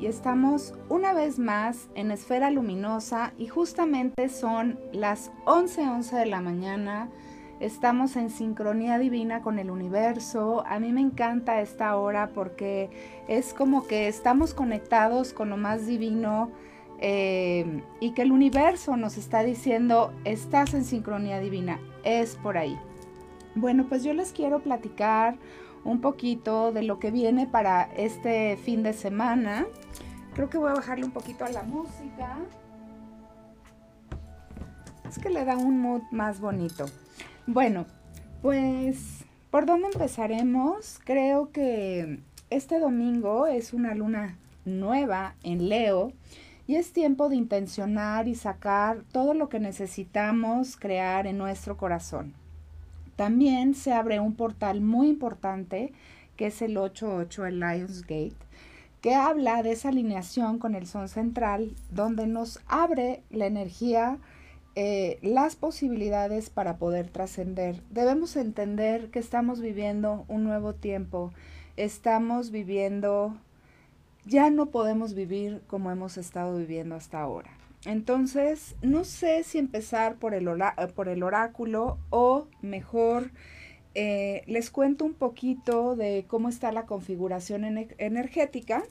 Y estamos una vez más en Esfera Luminosa y justamente son las 11:11 de la mañana. Estamos en sincronía divina con el universo. A mí me encanta esta hora porque es como que estamos conectados con lo más divino eh, y que el universo nos está diciendo, estás en sincronía divina, es por ahí. Bueno, pues yo les quiero platicar un poquito de lo que viene para este fin de semana. Creo que voy a bajarle un poquito a la música. Es que le da un mood más bonito. Bueno, pues, ¿por dónde empezaremos? Creo que este domingo es una luna nueva en Leo y es tiempo de intencionar y sacar todo lo que necesitamos crear en nuestro corazón. También se abre un portal muy importante que es el 88, el Lionsgate, que habla de esa alineación con el Sol central, donde nos abre la energía, eh, las posibilidades para poder trascender. Debemos entender que estamos viviendo un nuevo tiempo, estamos viviendo, ya no podemos vivir como hemos estado viviendo hasta ahora. Entonces, no sé si empezar por el, por el oráculo o mejor eh, les cuento un poquito de cómo está la configuración energética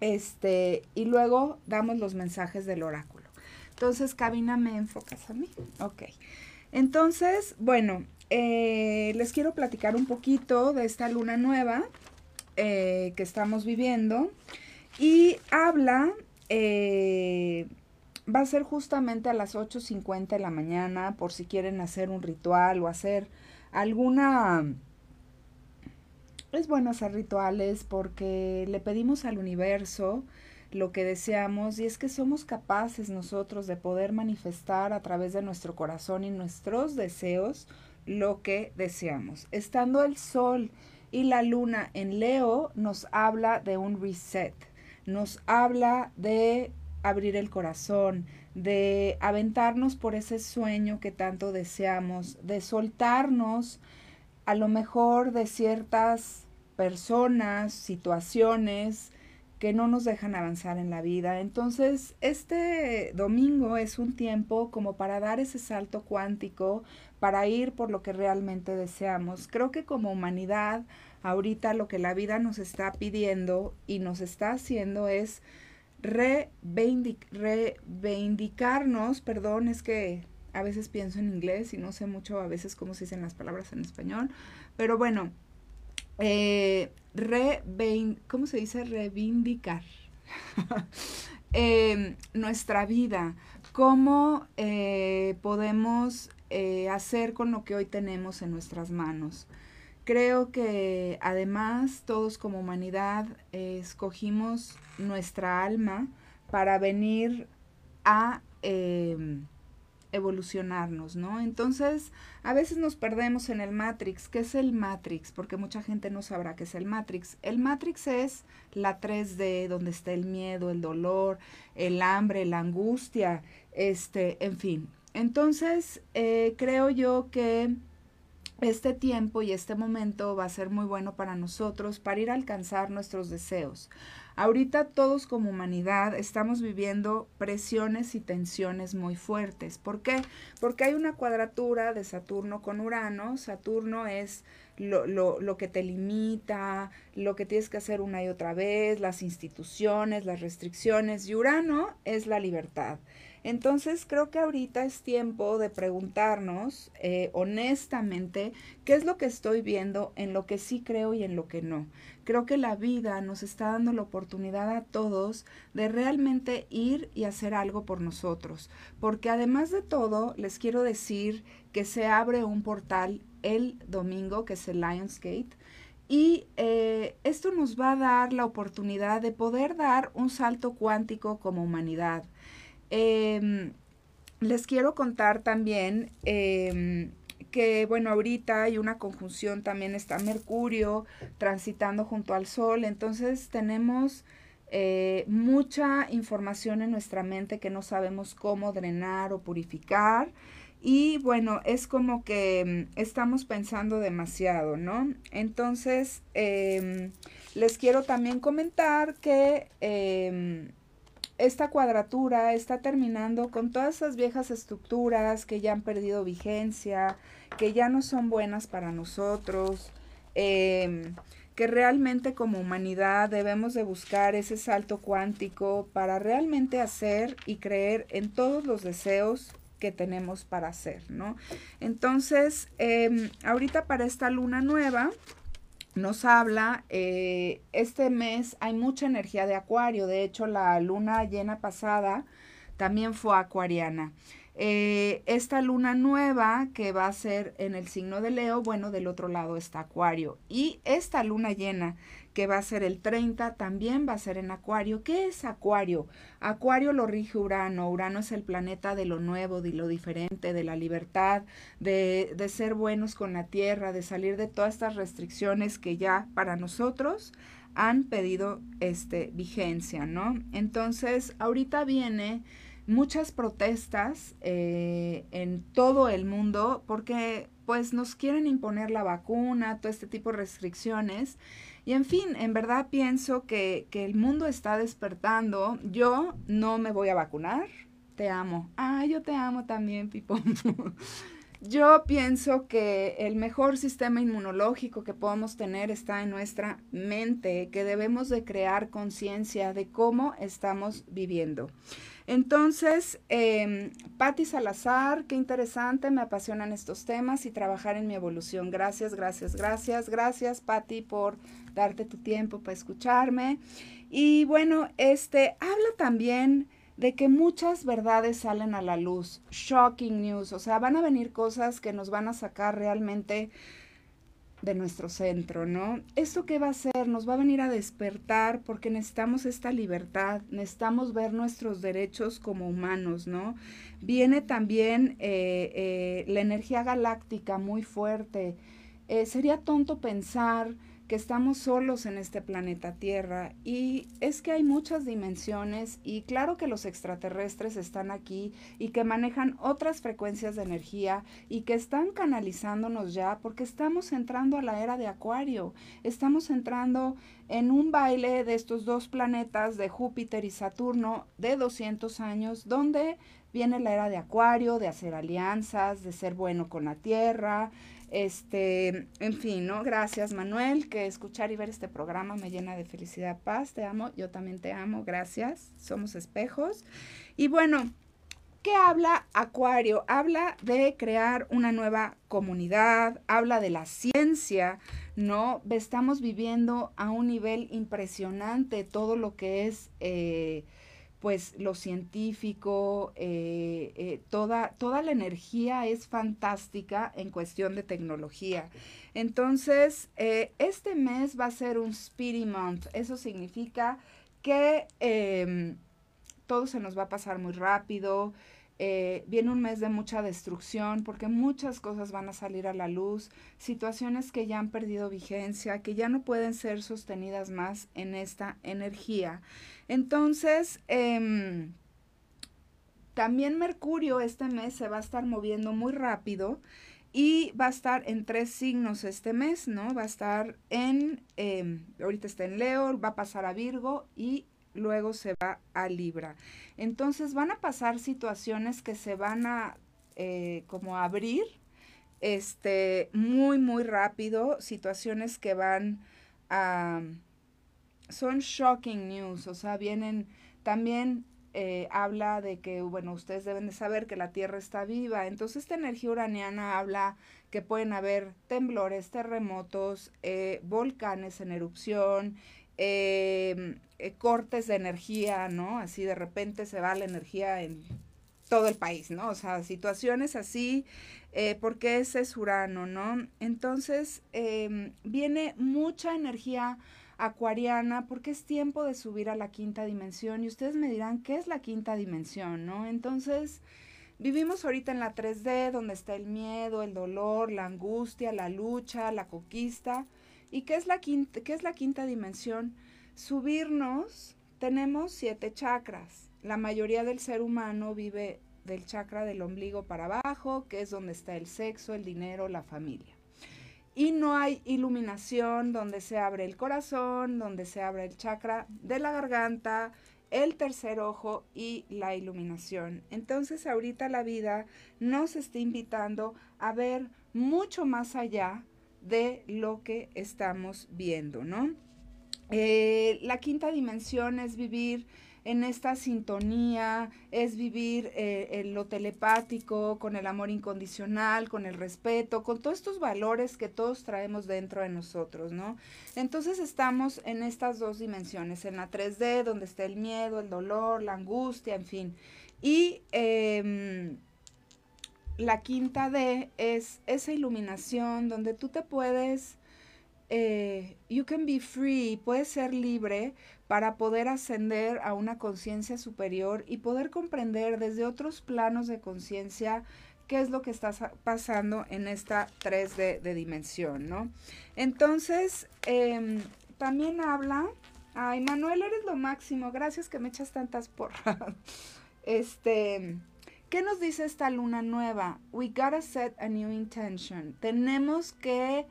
este, y luego damos los mensajes del oráculo. Entonces, cabina, ¿me enfocas a mí? Ok. Entonces, bueno, eh, les quiero platicar un poquito de esta luna nueva eh, que estamos viviendo y habla va a ser justamente a las 8.50 de la mañana por si quieren hacer un ritual o hacer alguna... Es bueno hacer rituales porque le pedimos al universo lo que deseamos y es que somos capaces nosotros de poder manifestar a través de nuestro corazón y nuestros deseos lo que deseamos. Estando el sol y la luna en Leo nos habla de un reset, nos habla de abrir el corazón, de aventarnos por ese sueño que tanto deseamos, de soltarnos a lo mejor de ciertas personas, situaciones que no nos dejan avanzar en la vida. Entonces, este domingo es un tiempo como para dar ese salto cuántico, para ir por lo que realmente deseamos. Creo que como humanidad, ahorita lo que la vida nos está pidiendo y nos está haciendo es reivindicarnos, perdón, es que a veces pienso en inglés y no sé mucho a veces cómo se dicen las palabras en español, pero bueno, eh, ¿cómo se dice? Reivindicar em, nuestra vida, cómo eh, podemos eh, hacer con lo que hoy tenemos en nuestras manos. Creo que además todos como humanidad escogimos nuestra alma para venir a em, evolucionarnos, ¿no? Entonces, a veces nos perdemos en el Matrix. ¿Qué es el Matrix? Porque mucha gente no sabrá qué es el Matrix. El Matrix es la 3D, donde está el miedo, el dolor, el hambre, la angustia, este, en fin. Entonces, eh, creo yo que este tiempo y este momento va a ser muy bueno para nosotros para ir a alcanzar nuestros deseos. Ahorita todos como humanidad estamos viviendo presiones y tensiones muy fuertes. ¿Por qué? Porque hay una cuadratura de Saturno con Urano. Saturno es lo, lo, lo, que te limita, lo que tienes que hacer una y otra vez, las instituciones, las restricciones. Y Urano es la libertad. Entonces creo que ahorita es tiempo de preguntarnos eh, honestamente qué es lo que estoy viendo, en lo que sí creo y en lo que no. Creo que la vida nos está dando la oportunidad a todos de realmente ir y hacer algo por nosotros. Porque además de todo, les quiero decir que se abre un portal el domingo, que es el Lionsgate. Y eh, esto nos va a dar la oportunidad de poder dar un salto cuántico como humanidad. Em, les quiero contar también em, que, bueno, ahorita hay una conjunción, también está Mercurio transitando junto al Sol, entonces tenemos eh, mucha información en nuestra mente que no sabemos cómo drenar o purificar. Y bueno, es como que mm, estamos pensando demasiado, ¿no? Entonces, em, les quiero también comentar que em, esta cuadratura está terminando con todas esas viejas estructuras que ya han perdido vigencia, que ya no son buenas para nosotros, em, que realmente como humanidad debemos de buscar ese salto cuántico para realmente hacer y creer en todos los deseos que tenemos para hacer, ¿no? Entonces, em, ahorita para esta luna nueva, nos habla, eh, este mes hay mucha energía de acuario, de hecho la luna llena pasada también fue acuariana. Eh, esta luna nueva que va a ser en el signo de Leo, bueno, del otro lado está Acuario. Y esta luna llena que va a ser el 30 también va a ser en Acuario. ¿Qué es Acuario? Acuario lo rige Urano. Urano es el planeta de lo nuevo, de lo diferente, de la libertad, de, de ser buenos con la tierra, de salir de todas estas restricciones que ya para nosotros han pedido este, vigencia, ¿no? Entonces, ahorita viene muchas protestas eh, en todo el mundo porque pues nos quieren imponer la vacuna, todo este tipo de restricciones. Y en fin, en verdad pienso que, que el mundo está despertando. Yo no me voy a vacunar. Te amo. Ah, yo te amo también, Pipo. Yo pienso que el mejor sistema inmunológico que podemos tener está en nuestra mente, que debemos de crear conciencia de cómo estamos viviendo. Entonces, eh, Patti Salazar, qué interesante, me apasionan estos temas y trabajar en mi evolución. Gracias, gracias, gracias, gracias, Patti, por darte tu tiempo para escucharme. Y bueno, este habla también de que muchas verdades salen a la luz, shocking news, o sea, van a venir cosas que nos van a sacar realmente de nuestro centro, ¿no? ¿Esto qué va a hacer? Nos va a venir a despertar porque necesitamos esta libertad, necesitamos ver nuestros derechos como humanos, ¿no? Viene también eh, eh, la energía galáctica muy fuerte. Eh, sería tonto pensar que estamos solos en este planeta Tierra y es que hay muchas dimensiones y claro que los extraterrestres están aquí y que manejan otras frecuencias de energía y que están canalizándonos ya porque estamos entrando a la era de Acuario, estamos entrando en un baile de estos dos planetas de Júpiter y Saturno de 200 años donde viene la era de Acuario, de hacer alianzas, de ser bueno con la Tierra, este, en fin, ¿no? Gracias, Manuel, que escuchar y ver este programa me llena de felicidad, paz. Te amo, yo también te amo, gracias. Somos espejos. Y bueno, ¿qué habla Acuario? Habla de crear una nueva comunidad, habla de la ciencia, ¿no? Estamos viviendo a un nivel impresionante todo lo que es... Eh, pues lo científico, eh, eh, toda, toda la energía es fantástica en cuestión de tecnología. Entonces, eh, este mes va a ser un Spirit Month. Eso significa que em, todo se nos va a pasar muy rápido. Viene un mes de mucha destrucción porque muchas cosas van a salir a la luz, situaciones que ya han perdido vigencia, que ya no pueden ser sostenidas más en esta energía. Entonces, em, también Mercurio este mes se va a estar moviendo muy rápido y va a estar en tres signos este mes, ¿no? Va a estar en, em, ahorita está en Leo, va a pasar a Virgo y luego se va a Libra. Entonces van a pasar situaciones que se van a eh, como abrir este, muy, muy rápido, situaciones que van a son shocking news, o sea, vienen también eh, habla de que, bueno, ustedes deben de saber que la Tierra está viva. Entonces, esta energía uraniana habla que pueden haber temblores, terremotos, eh, volcanes en erupción, eh, cortes de energía, ¿no? Así de repente se va la energía en todo el país, ¿no? O sea, situaciones así, porque ese es Urano, ¿no? Entonces, em, viene mucha energía acuariana, porque es tiempo de subir a la quinta dimensión. Y ustedes me dirán, ¿qué es la quinta dimensión? ¿No? Entonces, vivimos ahorita en la 3D, donde está el miedo, el dolor, la angustia, la lucha, la conquista. ¿Y qué es la quinta, qué es la quinta dimensión? Subirnos tenemos siete chakras. La mayoría del ser humano vive del chakra del ombligo para abajo, que es donde está el sexo, el dinero, la familia. Y no hay iluminación donde se abre el corazón, donde se abre el chakra de la garganta, el tercer ojo y la iluminación. Entonces ahorita la vida nos está invitando a ver mucho más allá de lo que estamos viendo, ¿no? Eh, la quinta dimensión es vivir en esta sintonía, es vivir eh, en lo telepático, con el amor incondicional, con el respeto, con todos estos valores que todos traemos dentro de nosotros, ¿no? Entonces estamos en estas dos dimensiones, en la 3D, donde está el miedo, el dolor, la angustia, en fin. Y em, la quinta D es esa iluminación donde tú te puedes eh, you can be free, puedes ser libre para poder ascender a una conciencia superior y poder comprender desde otros planos de conciencia qué es lo que está pasando en esta 3D de dimensión, ¿no? Entonces, em, también habla, ay, Manuel, eres lo máximo, gracias que me echas tantas porras. Este, ¿qué nos dice esta luna nueva? We gotta set a new intention. Tenemos que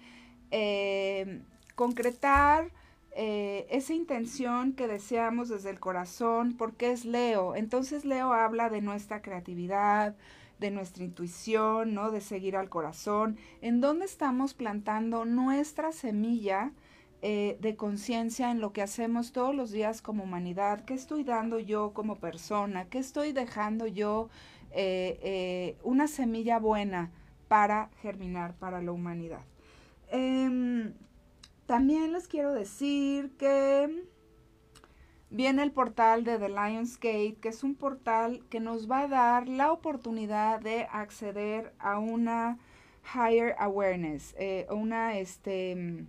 eh, concretar eh, esa intención que deseamos desde el corazón, porque es Leo. Entonces Leo habla de nuestra creatividad, de nuestra intuición, ¿no? De seguir al corazón, en donde estamos plantando nuestra semilla eh, de conciencia en lo que hacemos todos los días como humanidad, qué estoy dando yo como persona, qué estoy dejando yo una semilla buena para germinar para la humanidad. Em, también les quiero decir que viene el portal de The Lionsgate, que es un portal que nos va a dar la oportunidad de acceder a una higher awareness, eh, una, este,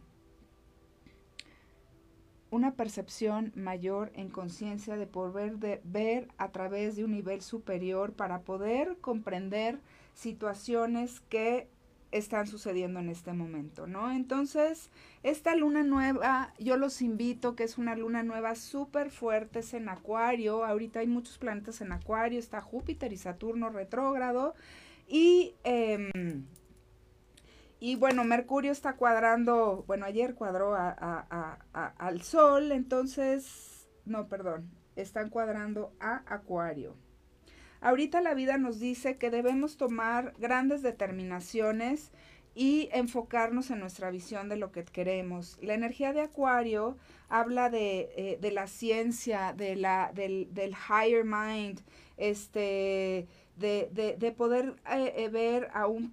una percepción mayor en conciencia de poder de ver a través de un nivel superior para poder comprender situaciones que están sucediendo en este momento, ¿no? Entonces, esta luna nueva, yo los invito, que es una luna nueva súper fuerte, es en Acuario, ahorita hay muchos planetas en Acuario, está Júpiter y Saturno retrógrado, y, em, y bueno, Mercurio está cuadrando, bueno, ayer cuadró al Sol, entonces, no, perdón, están cuadrando a Acuario. Ahorita la vida nos dice que debemos tomar grandes determinaciones y enfocarnos en nuestra visión de lo que queremos. La energía de Acuario habla de, eh, la ciencia, de la, del, higher mind, este, de, poder eh, eh, ver a un,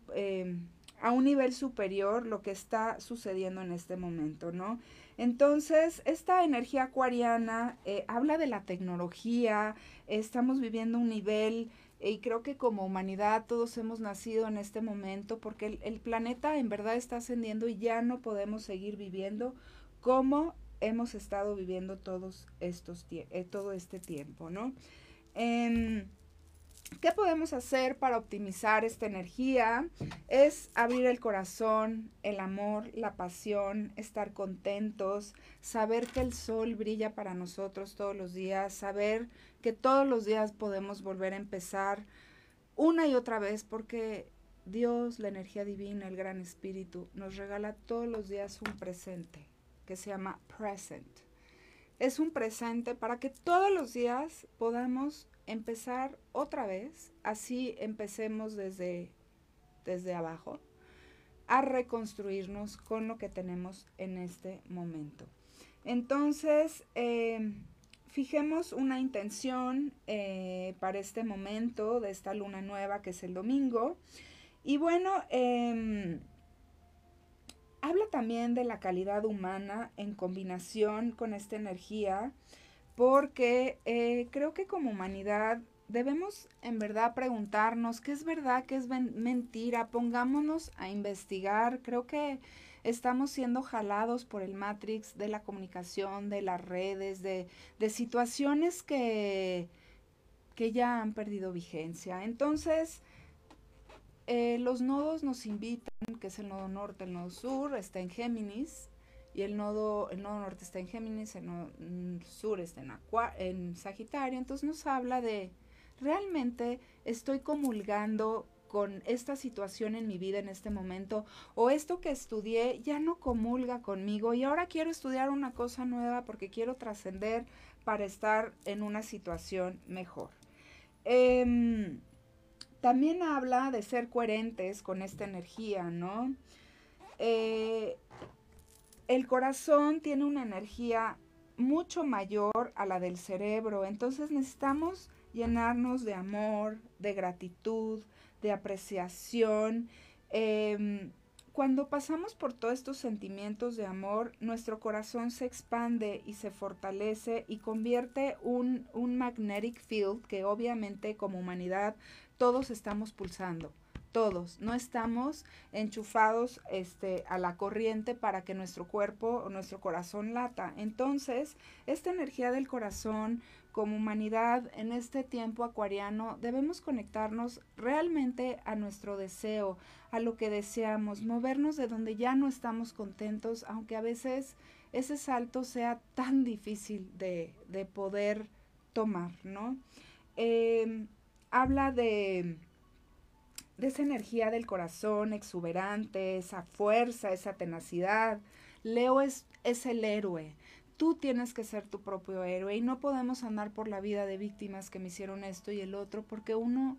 a un nivel superior lo que está sucediendo en este momento, ¿no? Entonces, esta energía acuariana eh, habla de la tecnología, estamos viviendo un nivel eh, y creo que como humanidad todos hemos nacido en este momento porque el, planeta en verdad está ascendiendo y ya no podemos seguir viviendo como hemos estado viviendo todos estos eh, todo este tiempo, ¿no? ¿Qué podemos hacer para optimizar esta energía? Es abrir el corazón, el amor, la pasión, estar contentos, saber que el sol brilla para nosotros todos los días, saber que todos los días podemos volver a empezar una y otra vez porque Dios, la energía divina, el gran espíritu, nos regala todos los días un presente que se llama present. Es un presente para que todos los días podamos empezar otra vez, así empecemos desde, desde abajo, a reconstruirnos con lo que tenemos en este momento. Entonces, em, fijemos una intención eh, para este momento de esta luna nueva que es el domingo. Y bueno, em, habla también de la calidad humana en combinación con esta energía porque eh, creo que como humanidad debemos en verdad preguntarnos qué es verdad, qué es mentira, pongámonos a investigar, creo que estamos siendo jalados por el Matrix de la comunicación, de las redes, de, situaciones que, que ya han perdido vigencia. Entonces, eh, los nodos nos invitan, que es el nodo norte, el nodo sur, está en Géminis, y el nodo, el nodo norte está en Géminis, el nodo sur está en, en Sagitario, entonces nos habla de realmente estoy comulgando con esta situación en mi vida en este momento o esto que estudié ya no comulga conmigo y ahora quiero estudiar una cosa nueva porque quiero trascender para estar en una situación mejor. Em, también habla de ser coherentes con esta energía, ¿no? Eh, el corazón tiene una energía mucho mayor a la del cerebro, entonces necesitamos llenarnos de amor, de gratitud, de apreciación. Em, cuando pasamos por todos estos sentimientos de amor, nuestro corazón se expande y se fortalece y convierte un, un magnetic field que obviamente como humanidad todos estamos pulsando todos, no estamos enchufados este, a la corriente para que nuestro cuerpo o nuestro corazón lata. Entonces, esta energía del corazón como humanidad en este tiempo acuariano debemos conectarnos realmente a nuestro deseo, a lo que deseamos, movernos de donde ya no estamos contentos, aunque a veces ese salto sea tan difícil de, poder tomar, ¿no? Em, habla de de esa energía del corazón exuberante, esa fuerza, esa tenacidad. Leo es, es el héroe. Tú tienes que ser tu propio héroe y no podemos andar por la vida de víctimas que me hicieron esto y el otro porque uno,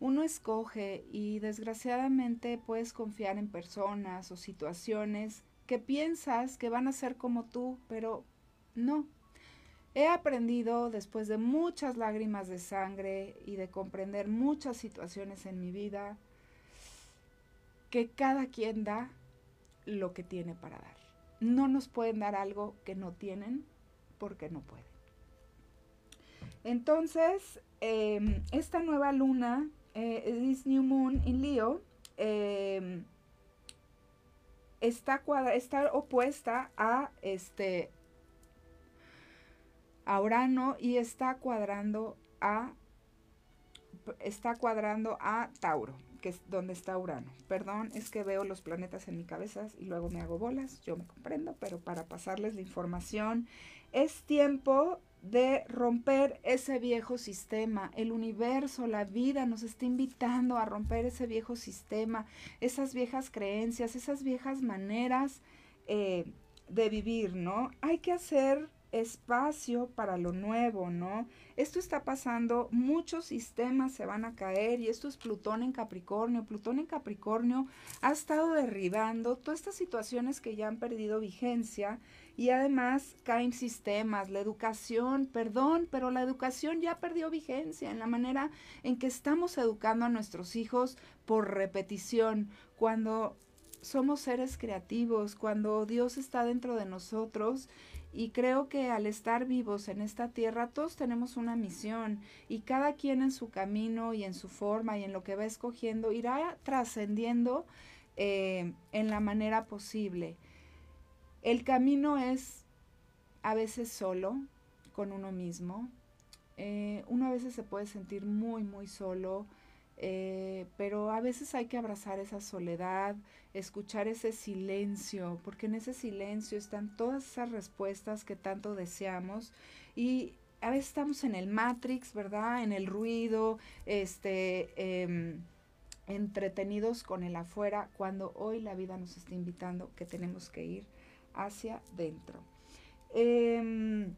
uno escoge y desgraciadamente puedes confiar en personas o situaciones que piensas que van a ser como tú, pero no, He aprendido después de muchas lágrimas de sangre y de comprender muchas situaciones en mi vida que cada quien da lo que tiene para dar. No nos pueden dar algo que no tienen porque no pueden. Entonces, em, esta nueva luna, eh, this new moon in Leo, em, está, está opuesta a este a Urano y está cuadrando a está cuadrando a Tauro, que es donde está Urano. Perdón, es que veo los planetas en mi cabeza y luego me hago bolas, yo me comprendo, pero para pasarles la información, es tiempo de romper ese viejo sistema. El universo, la vida nos está invitando a romper ese viejo sistema, esas viejas creencias, esas viejas maneras eh, de vivir, ¿no? Hay que hacer espacio para lo nuevo, ¿no? Esto está pasando, muchos sistemas se van a caer y esto es Plutón en Capricornio. Plutón en Capricornio ha estado derribando todas estas situaciones que ya han perdido vigencia y además caen sistemas, la educación, perdón, pero la educación ya perdió vigencia en la manera en que estamos educando a nuestros hijos por repetición, cuando somos seres creativos, cuando Dios está dentro de nosotros y creo que al estar vivos en esta tierra, todos tenemos una misión y cada quien en su camino y en su forma y en lo que va escogiendo irá trascendiendo eh, en la manera posible. El camino es a veces solo, con uno mismo. Eh, uno a veces se puede sentir muy, muy solo eh, pero a veces hay que abrazar esa soledad, escuchar ese silencio, porque en ese silencio están todas esas respuestas que tanto deseamos y a veces estamos en el Matrix, ¿verdad? En el ruido, este, em, entretenidos con el afuera, cuando hoy la vida nos está invitando que tenemos que ir hacia dentro. Em,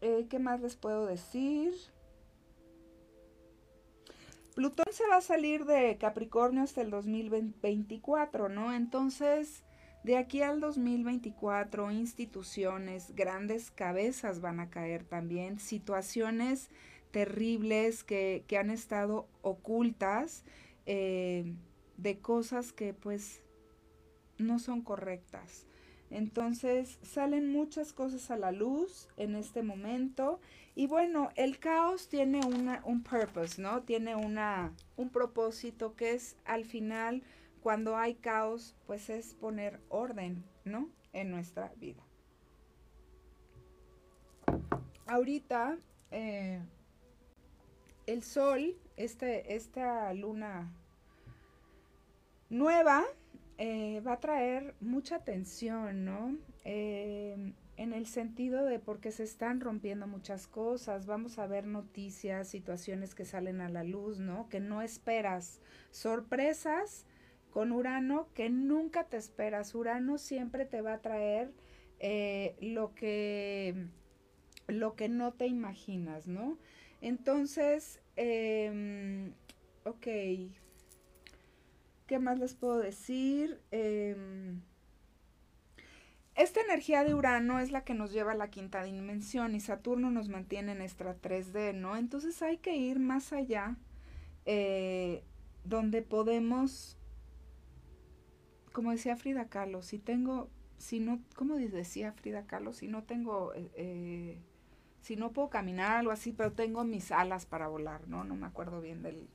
eh, ¿Qué más les puedo decir? Plutón se va a salir de Capricornio hasta el 2024, ¿no? Entonces, de aquí al 2024, instituciones, grandes cabezas van a caer también, situaciones terribles que, han estado ocultas eh, de cosas que pues no son correctas. Entonces salen muchas cosas a la luz en este momento y bueno, el caos tiene una, un purpose, ¿no? Tiene una, un propósito que es al final cuando hay caos pues es poner orden, ¿no? En nuestra vida. Ahorita eh, el sol, este, esta luna nueva, eh, va a traer mucha tensión, ¿no? Eh, en el sentido de porque se están rompiendo muchas cosas, vamos a ver noticias, situaciones que salen a la luz, ¿no? Que no esperas, sorpresas con Urano que nunca te esperas. Urano siempre te va a traer eh, lo que lo que no te imaginas, ¿no? Entonces, eh, ok, ¿qué más les puedo decir? Em, esta energía de Urano es la que nos lleva a la quinta dimensión y Saturno nos mantiene en esta 3D, ¿no? Entonces hay que ir más allá, eh, donde podemos, como decía Frida Kahlo, si tengo, si no, como decía Frida Kahlo, si no tengo eh, eh si no puedo caminar, algo así, pero tengo mis alas para volar, ¿no? No me acuerdo bien del...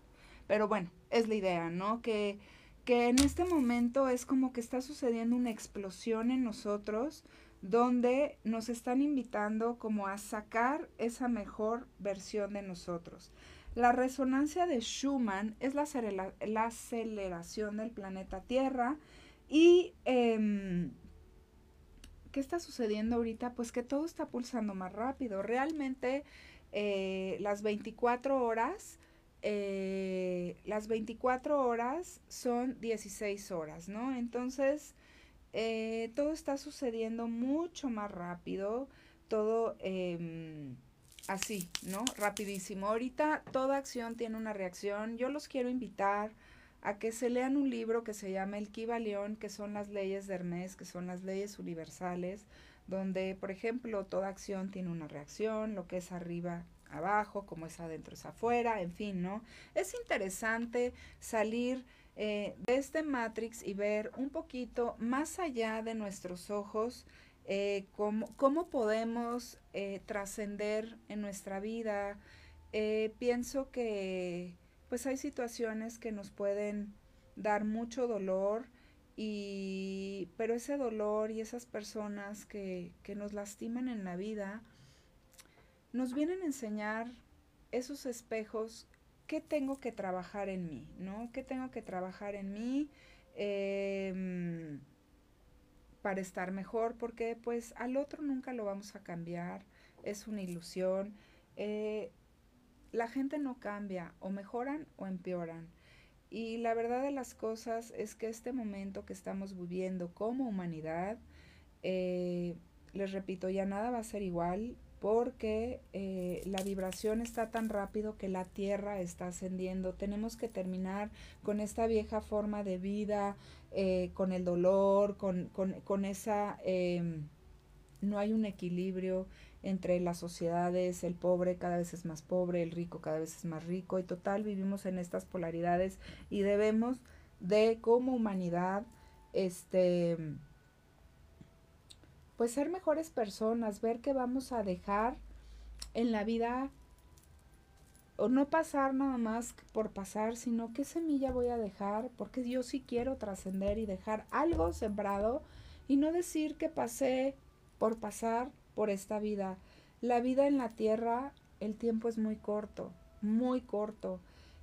Pero bueno, es la idea, ¿no? Que, que en este momento es como que está sucediendo una explosión en nosotros donde nos están invitando como a sacar esa mejor versión de nosotros. La resonancia de Schumann es la, la aceleración del planeta Tierra y eh, ¿qué está sucediendo ahorita? Pues que todo está pulsando más rápido. Realmente eh, las 24 horas, eh, las 24 horas son 16 horas, ¿no? Entonces, eh, todo está sucediendo mucho más rápido, todo em, así, ¿no? Rapidísimo. Ahorita toda acción tiene una reacción. Yo los quiero invitar a que se lean un libro que se llama El Kibalión, que son las leyes de Hermes, que son las leyes universales, donde, por ejemplo, toda acción tiene una reacción, lo que es arriba abajo, como es adentro es afuera, en fin, ¿no? Es interesante salir eh, de este Matrix y ver un poquito más allá de nuestros ojos eh, cómo, cómo, podemos eh, trascender en nuestra vida. pienso que pues hay situaciones que nos pueden dar mucho dolor y pero ese dolor y esas personas que, que nos lastiman en la vida nos vienen a enseñar esos espejos qué tengo que trabajar en mí, ¿no? ¿Qué tengo que trabajar en mí em, para estar mejor? Porque pues al otro nunca lo vamos a cambiar, es una ilusión. Eh, la gente no cambia, o mejoran o empeoran. Y la verdad de las cosas es que este momento que estamos viviendo como humanidad, eh, les repito, ya nada va a ser igual porque eh, la vibración está tan rápido que la Tierra está ascendiendo. Tenemos que terminar con esta vieja forma de vida, eh, con el dolor, con, con, con esa... Em, no hay un equilibrio entre las sociedades, el pobre cada vez es más pobre, el rico cada vez es más rico y total vivimos en estas polaridades y debemos de como humanidad este pues ser mejores personas, ver que vamos a dejar en la vida o no pasar nada más por pasar, sino qué semilla voy a dejar, porque yo sí quiero trascender y dejar algo sembrado y no decir que pasé por pasar por esta vida. La vida en la tierra, el tiempo es muy corto, muy corto.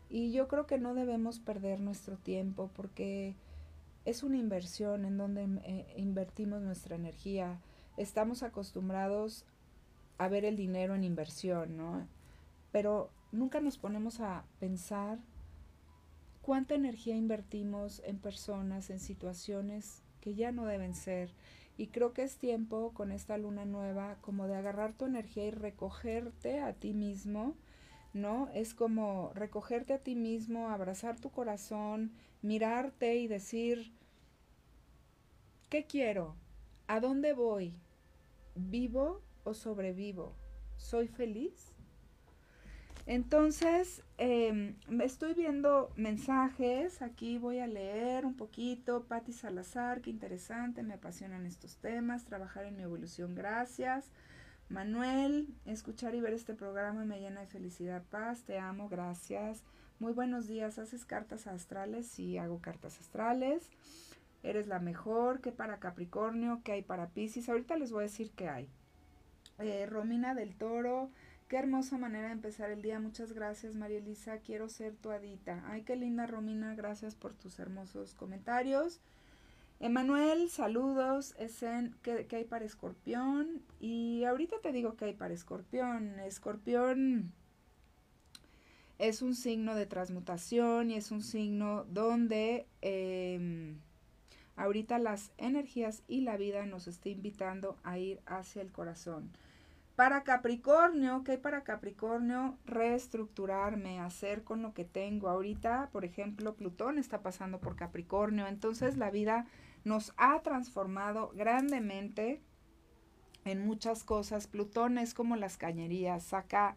Y yo creo que no debemos perder nuestro tiempo porque es una inversión en donde eh, invertimos nuestra energía. Estamos acostumbrados a ver el dinero en inversión, ¿no? Pero nunca nos ponemos a pensar cuánta energía invertimos en personas, en situaciones que ya no deben ser y creo que es tiempo con esta luna nueva como de agarrar tu energía y recogerte a ti mismo, ¿no? Es como recogerte a ti mismo, abrazar tu corazón, mirarte y decir, ¿qué quiero? ¿A dónde voy? ¿Vivo o sobrevivo? ¿Soy feliz? Entonces, eh, estoy viendo mensajes, aquí voy a leer un poquito, Patti Salazar, qué interesante, me apasionan estos temas, trabajar en mi evolución, gracias. Manuel, escuchar y ver este programa me llena de felicidad, paz, te amo, gracias. Muy buenos días, ¿haces cartas astrales? Sí, hago cartas astrales. Eres la mejor, ¿qué para Capricornio? ¿Qué hay para Pisces? Ahorita les voy a decir qué hay. Eh, Romina del Toro, Qué hermosa manera de empezar el día. Muchas gracias, María Elisa. Quiero ser tu adita. Ay, qué linda, Romina. Gracias por tus hermosos comentarios. Emanuel, saludos. ¿qué, ¿qué, hay para escorpión? Y ahorita te digo qué hay para escorpión. Escorpión es un signo de transmutación y es un signo donde eh, ahorita las energías y la vida nos está invitando a ir hacia el corazón. Para Capricornio, ¿qué hay para Capricornio? Reestructurarme, hacer con lo que tengo. Ahorita, por ejemplo, Plutón está pasando por Capricornio, entonces la vida nos ha transformado grandemente en muchas cosas. Plutón es como las cañerías, saca,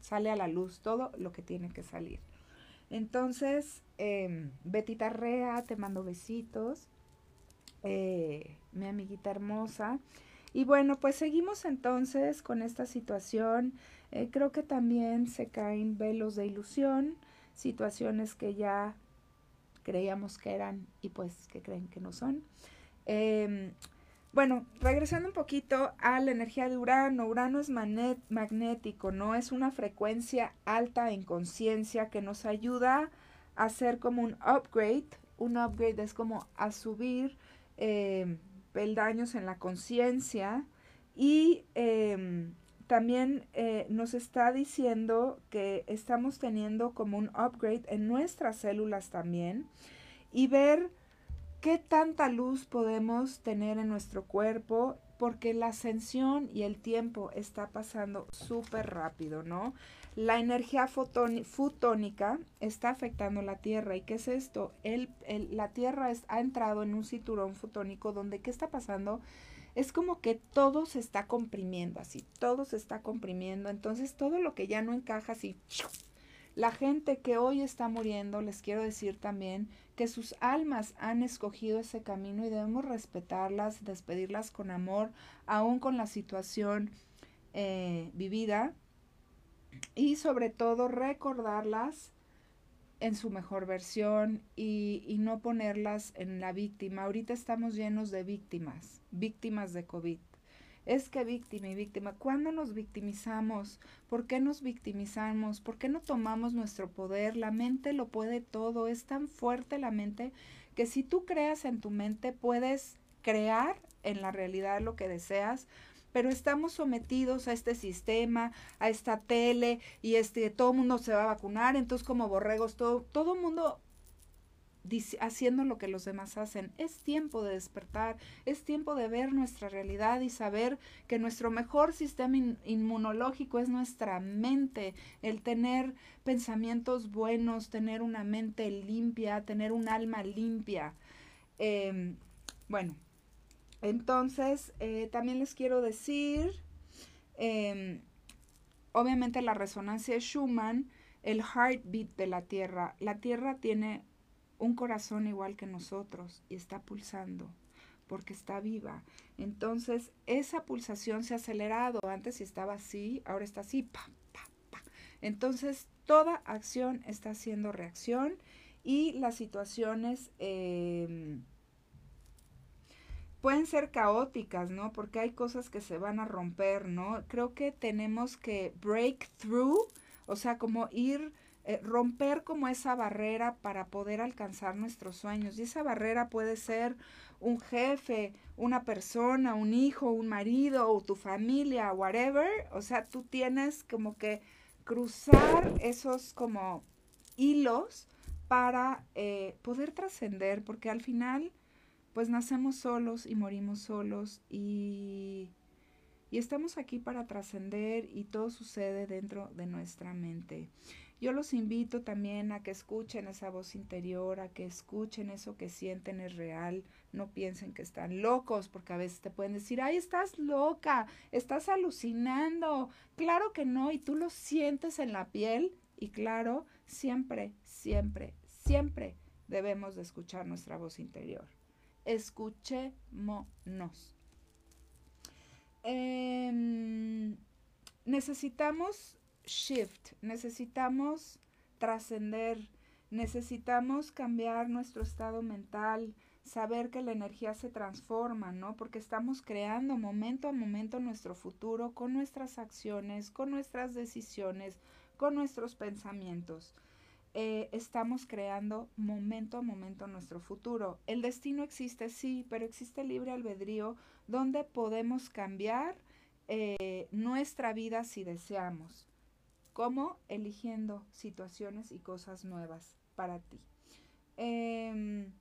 sale a la luz todo lo que tiene que salir. Entonces, eh, Betita Rea, te mando besitos. Eh, mi amiguita hermosa. Y bueno, pues seguimos entonces con esta situación. Eh, creo que también se caen velos de ilusión, situaciones que ya creíamos que eran y pues que creen que no son. Bueno, regresando un poquito a la energía de Urano, Urano es magnético, ¿no? Es una frecuencia alta en conciencia que nos ayuda a hacer como un upgrade. Un upgrade es como a subir em, peldaños en la conciencia y em, también eh, nos está diciendo que estamos teniendo como un upgrade en nuestras células también y ver qué tanta luz podemos tener en nuestro cuerpo porque la ascensión y el tiempo está pasando súper rápido, ¿no? La energía fotónica está afectando la Tierra. ¿Y qué es esto? El, la Tierra ha entrado en un cinturón fotónico donde, ¿qué está pasando? es como que todo se está comprimiendo, así, todo se está comprimiendo. Entonces, todo lo que ya no encaja, así. La gente que hoy está muriendo, les quiero decir también que sus almas han escogido ese camino y debemos respetarlas, despedirlas con amor, aún con la situación eh, vivida. Y sobre todo recordarlas en su mejor versión y, y, no ponerlas en la víctima. Ahorita estamos llenos de víctimas, víctimas de COVID. Es que víctima y víctima, ¿cuándo nos victimizamos? ¿Por qué nos victimizamos? ¿Por qué no tomamos nuestro poder? La mente lo puede todo, es tan fuerte la mente que si tú creas en tu mente puedes crear en la realidad lo que deseas, pero estamos sometidos a este sistema, a esta tele y este todo mundo se va a vacunar, entonces como borregos todo todo mundo haciendo lo que los demás hacen. Es tiempo de despertar, es tiempo de ver nuestra realidad y saber que nuestro mejor sistema inmunológico es nuestra mente, el tener pensamientos buenos, tener una mente limpia, tener un alma limpia. Em, bueno, entonces, eh, también les quiero decir, em, obviamente la resonancia de Schumann, el heartbeat de la Tierra. La Tierra tiene un corazón igual que nosotros y está pulsando porque está viva. Entonces, esa pulsación se ha acelerado. Antes estaba así, ahora está así. Pa, pa, pa. Entonces, toda acción está haciendo reacción y las situaciones... Eh, pueden ser caóticas, ¿no? Porque hay cosas que se van a romper, ¿no? Creo que tenemos que break through, o sea, como ir, eh, romper como esa barrera para poder alcanzar nuestros sueños. Y esa barrera puede ser un jefe, una persona, un hijo, un marido o tu familia, whatever. O sea, tú tienes como que cruzar esos como hilos para eh, poder trascender, porque al final pues nacemos solos y morimos solos y, y estamos aquí para trascender y todo sucede dentro de nuestra mente. Yo los invito también a que escuchen esa voz interior, a que escuchen eso que sienten es real, no piensen que están locos, porque a veces te pueden decir, ay, estás loca, estás alucinando. Claro que no, y tú lo sientes en la piel, y claro, siempre, siempre, siempre debemos de escuchar nuestra voz interior escuchémonos. Em, necesitamos shift, necesitamos trascender, necesitamos cambiar nuestro estado mental, saber que la energía se transforma, ¿no? Porque estamos creando momento a momento nuestro futuro con nuestras acciones, con nuestras decisiones, con nuestros pensamientos. eh, estamos creando momento a momento nuestro futuro. El destino existe, sí, pero existe libre albedrío donde podemos cambiar eh, nuestra vida si deseamos. Como Eligiendo situaciones y cosas nuevas para ti. Em,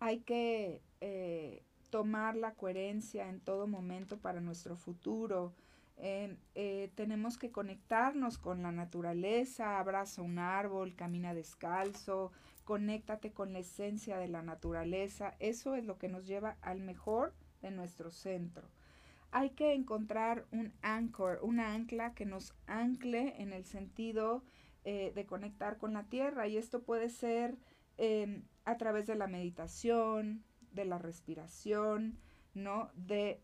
hay que eh, tomar la coherencia en todo momento para nuestro futuro. Eh, tenemos que conectarnos con la naturaleza, abraza un árbol, camina descalzo, conéctate con la esencia de la naturaleza. Eso es lo que nos lleva al mejor de nuestro centro. Hay que encontrar un anchor, una ancla que nos ancle en el sentido eh, de conectar con la tierra y esto puede ser em, a través de la meditación, de la respiración, ¿no? De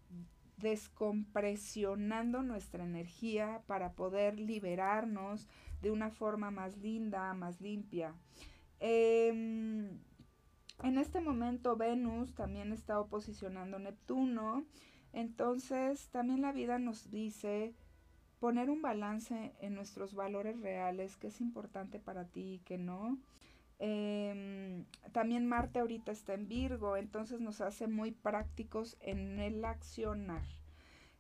descompresionando nuestra energía para poder liberarnos de una forma más linda, más limpia. Em, en este momento Venus también está oposicionando Neptuno, entonces también la vida nos dice poner un balance en nuestros valores reales, que es importante para ti y que no. Em, también Marte ahorita está en Virgo, entonces nos hace muy prácticos en el accionar.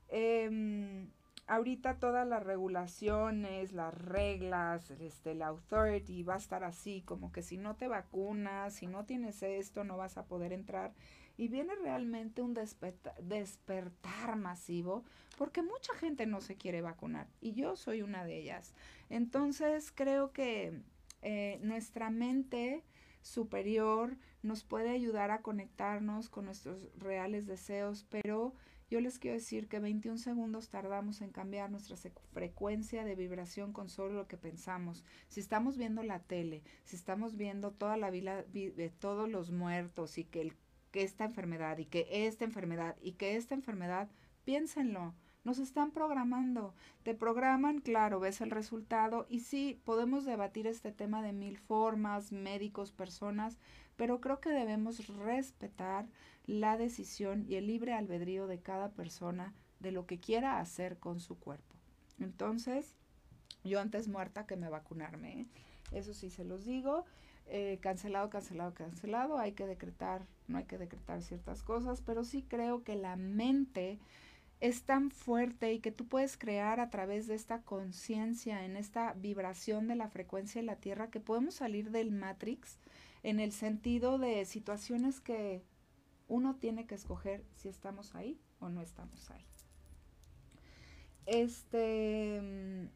Em, ahorita todas las regulaciones, las reglas, este, la authority va a estar así, como que si no te vacunas, si no tienes esto, no vas a poder entrar. Y viene realmente un despertar masivo, porque mucha gente no se quiere vacunar, y yo soy una de ellas. Entonces creo que eh, nuestra mente superior nos puede ayudar a conectarnos con nuestros reales deseos, pero yo les quiero decir que 21 segundos tardamos en cambiar nuestra frecuencia de vibración con solo lo que pensamos. Si estamos viendo la tele, si estamos viendo toda la vida de todos los muertos y que, el, que esta enfermedad y que esta enfermedad y que esta enfermedad, piénsenlo nos están programando. Te programan, claro, ves el resultado y sí, podemos debatir este tema de mil formas, médicos, personas, pero creo que debemos respetar la decisión y el libre albedrío de cada persona de lo que quiera hacer con su cuerpo. Entonces, yo antes muerta que me vacunarme. ¿eh? Eso sí se los digo. Eh, cancelado, cancelado, cancelado. Hay que decretar, no hay que decretar ciertas cosas, pero sí creo que la mente es tan fuerte y que tú puedes crear a través de esta conciencia, en esta vibración de la frecuencia de la Tierra, que podemos salir del Matrix en el sentido de situaciones que uno tiene que escoger si estamos ahí o no estamos ahí. Este. Mm,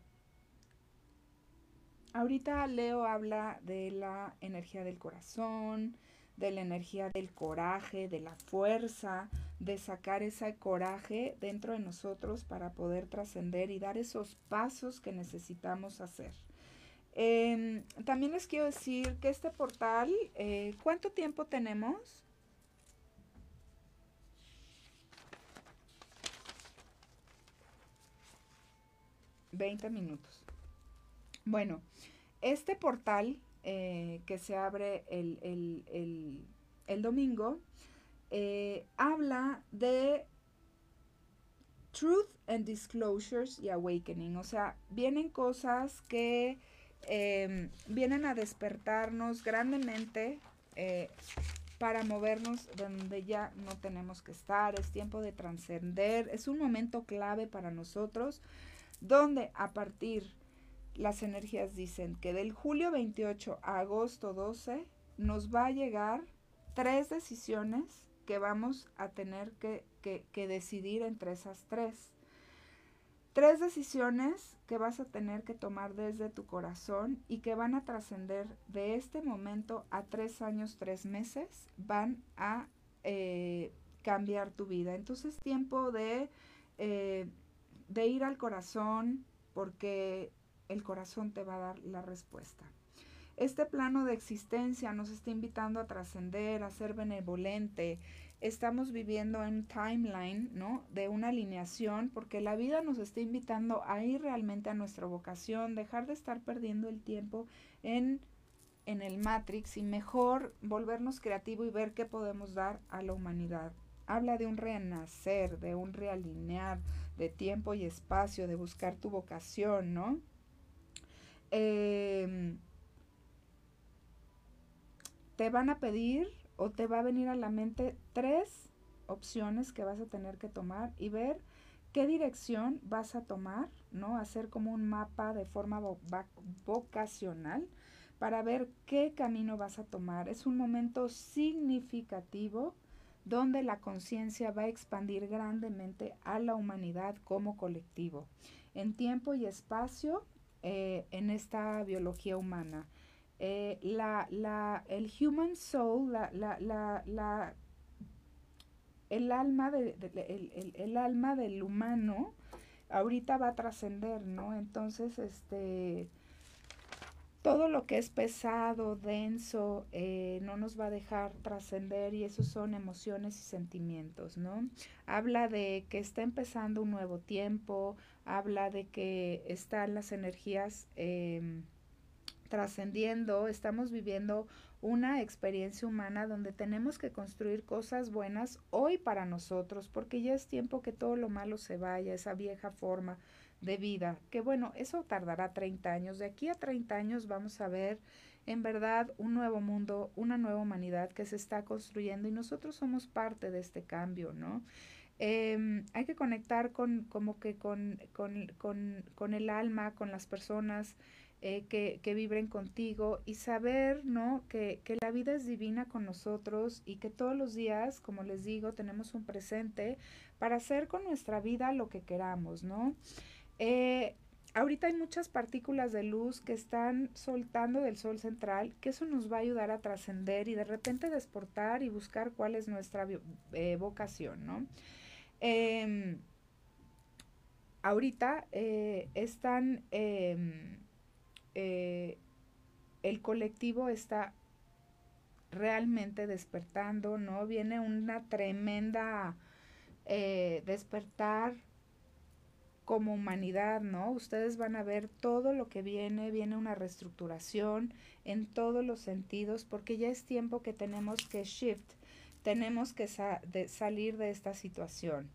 ahorita Leo habla de la energía del corazón, de la energía del coraje, de la fuerza, de sacar ese coraje dentro de nosotros para poder trascender y dar esos pasos que necesitamos hacer. Em, también les quiero decir que este portal, eh, ¿cuánto tiempo tenemos? Veinte minutos. Bueno, este portal eh, que se abre el, domingo, eh, habla de truth and disclosures y awakening. O sea, vienen cosas que em, vienen a despertarnos grandemente eh, para movernos donde ya no tenemos que estar. Es tiempo de trascender. Es un momento clave para nosotros donde a partir las energías dicen que del julio 28 a agosto 12 nos va a llegar tres decisiones que vamos a tener que, decidir entre esas tres. Tres decisiones que vas a tener que tomar desde tu corazón y que van a trascender de este momento a tres años, tres meses, van a eh, cambiar tu vida. Entonces tiempo de, eh, de ir al corazón porque el corazón te va a dar la respuesta. Este plano de existencia nos está invitando a trascender, a ser benevolente. Estamos viviendo en timeline, ¿no? De una alineación, porque la vida nos está invitando a ir realmente a nuestra vocación, dejar de estar perdiendo el tiempo en, en el Matrix y mejor volvernos creativo y ver qué podemos dar a la humanidad. Habla de un renacer, de un realinear, de tiempo y espacio, de buscar tu vocación, ¿no? Eh, te van a pedir o te va a venir a la mente tres opciones que vas a tener que tomar y ver qué dirección vas a tomar, ¿no? Hacer como un mapa de forma vocacional para ver qué camino vas a tomar. Es un momento significativo donde la conciencia va a expandir grandemente a la humanidad como colectivo, en tiempo y espacio, eh, en esta biología humana. Eh, la, la, el human soul, la, la, el alma, de, el, el, alma del humano ahorita va a trascender, ¿no? Entonces, este, todo lo que es pesado, denso, eh, no nos va a dejar trascender y esos son emociones y sentimientos, ¿no? Habla de que está empezando un nuevo tiempo, habla de que están las energías em, trascendiendo, estamos viviendo una experiencia humana donde tenemos que construir cosas buenas hoy para nosotros, porque ya es tiempo que todo lo malo se vaya, esa vieja forma de vida, que bueno, eso tardará 30 años, de aquí a 30 años vamos a ver en verdad un nuevo mundo, una nueva humanidad que se está construyendo y nosotros somos parte de este cambio, ¿no? Em, hay que conectar con como que con, con, con, con el alma, con las personas, eh, que, que, vibren contigo y saber, ¿no? Que, que, la vida es divina con nosotros y que todos los días, como les digo, tenemos un presente para hacer con nuestra vida lo que queramos, ¿no? Eh, ahorita hay muchas partículas de luz que están soltando del sol central, que eso nos va a ayudar a trascender y de repente desportar y buscar cuál es nuestra eh, vocación, ¿no? Em, ahorita están em, eh, el colectivo está realmente despertando, ¿no? Viene una tremenda eh, despertar como humanidad, ¿no? Ustedes van a ver todo lo que viene, viene una reestructuración en todos los sentidos, porque ya es tiempo que tenemos que shift, tenemos que salir de esta situación.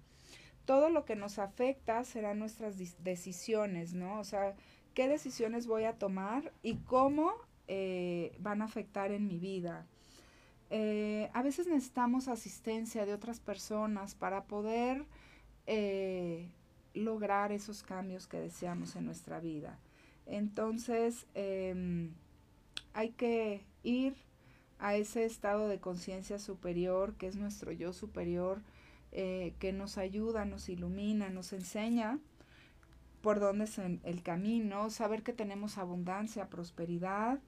Todo lo que nos afecta serán nuestras decisiones, ¿no? O sea, qué decisiones voy a tomar y cómo eh, van a afectar en mi vida. Eh, a veces necesitamos asistencia de otras personas para poder eh, lograr esos cambios que deseamos en nuestra vida. Entonces, em, hay que ir a ese estado de conciencia superior, que es nuestro yo superior, que nos ayuda, nos ilumina, nos enseña por dónde es el camino, saber que tenemos abundancia, prosperidad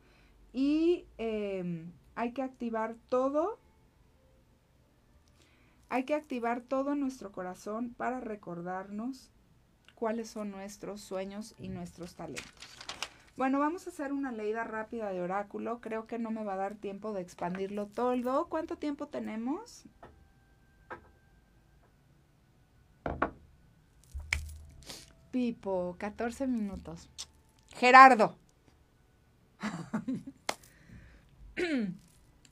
y em, hay que activar todo, hay que activar todo nuestro corazón para recordarnos cuáles son nuestros sueños y nuestros talentos. Bueno, vamos a hacer una leída rápida de oráculo. Creo que no me va a dar tiempo de expandirlo todo. ¿Cuánto tiempo tenemos? Pipo, 14 minutos. Gerardo.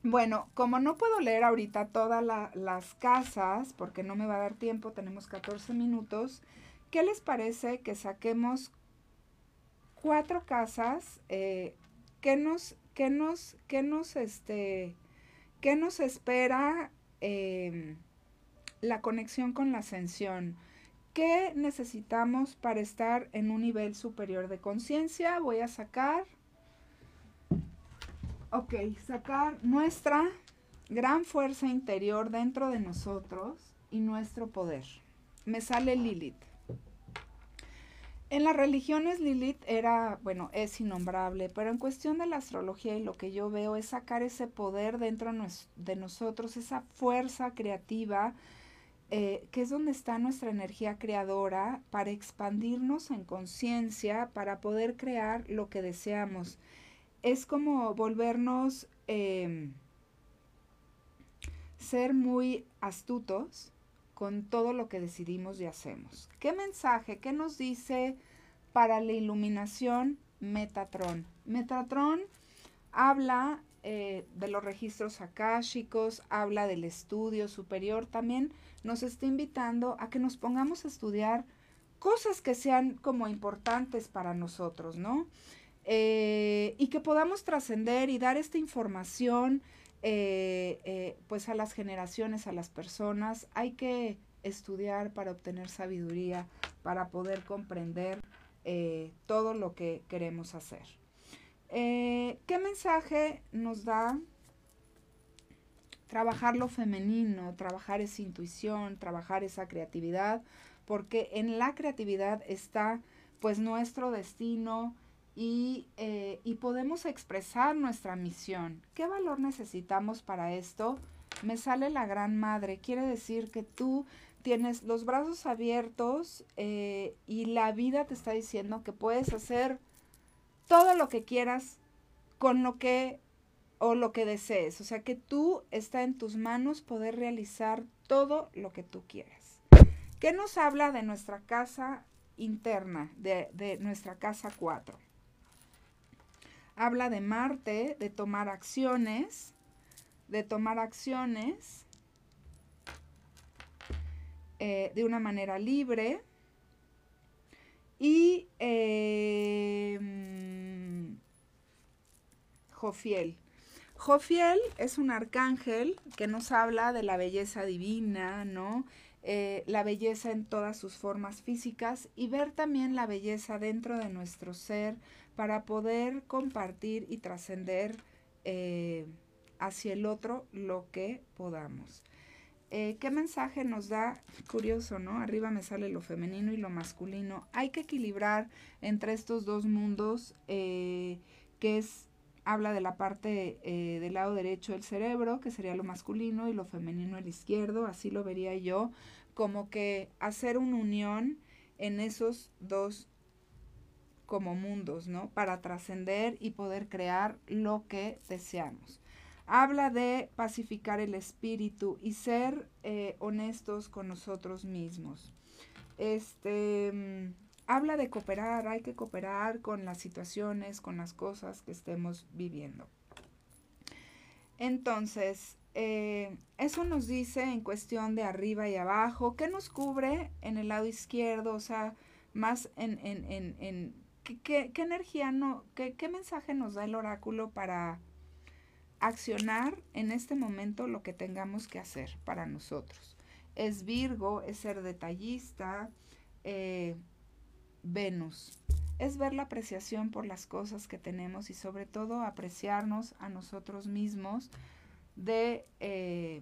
bueno, como no puedo leer ahorita todas las casas, porque no me va a dar tiempo, tenemos 14 minutos, ¿qué les parece que saquemos cuatro casas? Eh, ¿Qué nos, nos, nos, este, nos espera eh, la conexión con la ascensión? ¿Qué necesitamos para estar en un nivel superior de conciencia? Voy a sacar, ok, sacar nuestra gran fuerza interior dentro de nosotros y nuestro poder. Me sale Lilith. En las religiones Lilith era, bueno, es innombrable, pero en cuestión de la astrología y lo que yo veo es sacar ese poder dentro de nosotros, esa fuerza creativa, eh, que es donde está nuestra energía creadora para expandirnos en conciencia, para poder crear lo que deseamos. Es como volvernos em, ser muy astutos con todo lo que decidimos y hacemos. ¿Qué mensaje, qué nos dice para la iluminación Metatron? Metatron habla eh, de los registros akáshicos, habla del estudio superior, también nos está invitando a que nos pongamos a estudiar cosas que sean como importantes para nosotros, ¿no? Eh, y que podamos trascender y dar esta información eh, eh, pues a las generaciones, a las personas. Hay que estudiar para obtener sabiduría, para poder comprender eh, todo lo que queremos hacer. ¿Qué mensaje nos da trabajar lo femenino, trabajar esa intuición, trabajar esa creatividad? Porque en la creatividad está pues nuestro destino, eh, y, podemos expresar nuestra misión. ¿Qué valor necesitamos para esto? Me sale la gran madre. Quiere decir que tú tienes los brazos abiertos eh, y la vida te está diciendo que puedes hacer todo lo que quieras con lo que o lo que desees. O sea que tú está en tus manos poder realizar todo lo que tú quieras. ¿Qué nos habla de nuestra casa interna, de, de nuestra casa 4? Habla de Marte, de tomar acciones, de tomar acciones eh, de una manera libre. Y eh, Jofiel. Jofiel es un arcángel que nos habla de la belleza divina, ¿no? Eh, la belleza en todas sus formas físicas y ver también la belleza dentro de nuestro ser, para poder compartir y trascender eh, hacia el otro lo que podamos. Eh, ¿Qué mensaje nos da? Curioso, ¿no? Arriba me sale lo femenino y lo masculino. Hay que equilibrar entre estos dos mundos, eh, que es, habla de la parte del lado derecho del cerebro, que sería lo masculino, y lo femenino el izquierdo, así lo vería yo, como que hacer una unión en esos dos como mundos, ¿no? Para trascender y poder crear lo que deseamos. Habla de pacificar el espíritu y ser eh, honestos con nosotros mismos. Este mm, habla de cooperar, hay que cooperar con las situaciones, con las cosas que estemos viviendo. Entonces, eh, eso nos dice en cuestión de arriba y abajo, ¿qué nos cubre en el lado izquierdo? O sea, más en, en, en ¿Qué, energía no, qué, qué mensaje nos da el oráculo para accionar en este momento lo que tengamos que hacer para nosotros? Es Virgo, es ser detallista, eh, Venus. Es ver la apreciación por las cosas que tenemos y sobre todo apreciarnos a nosotros mismos de, eh,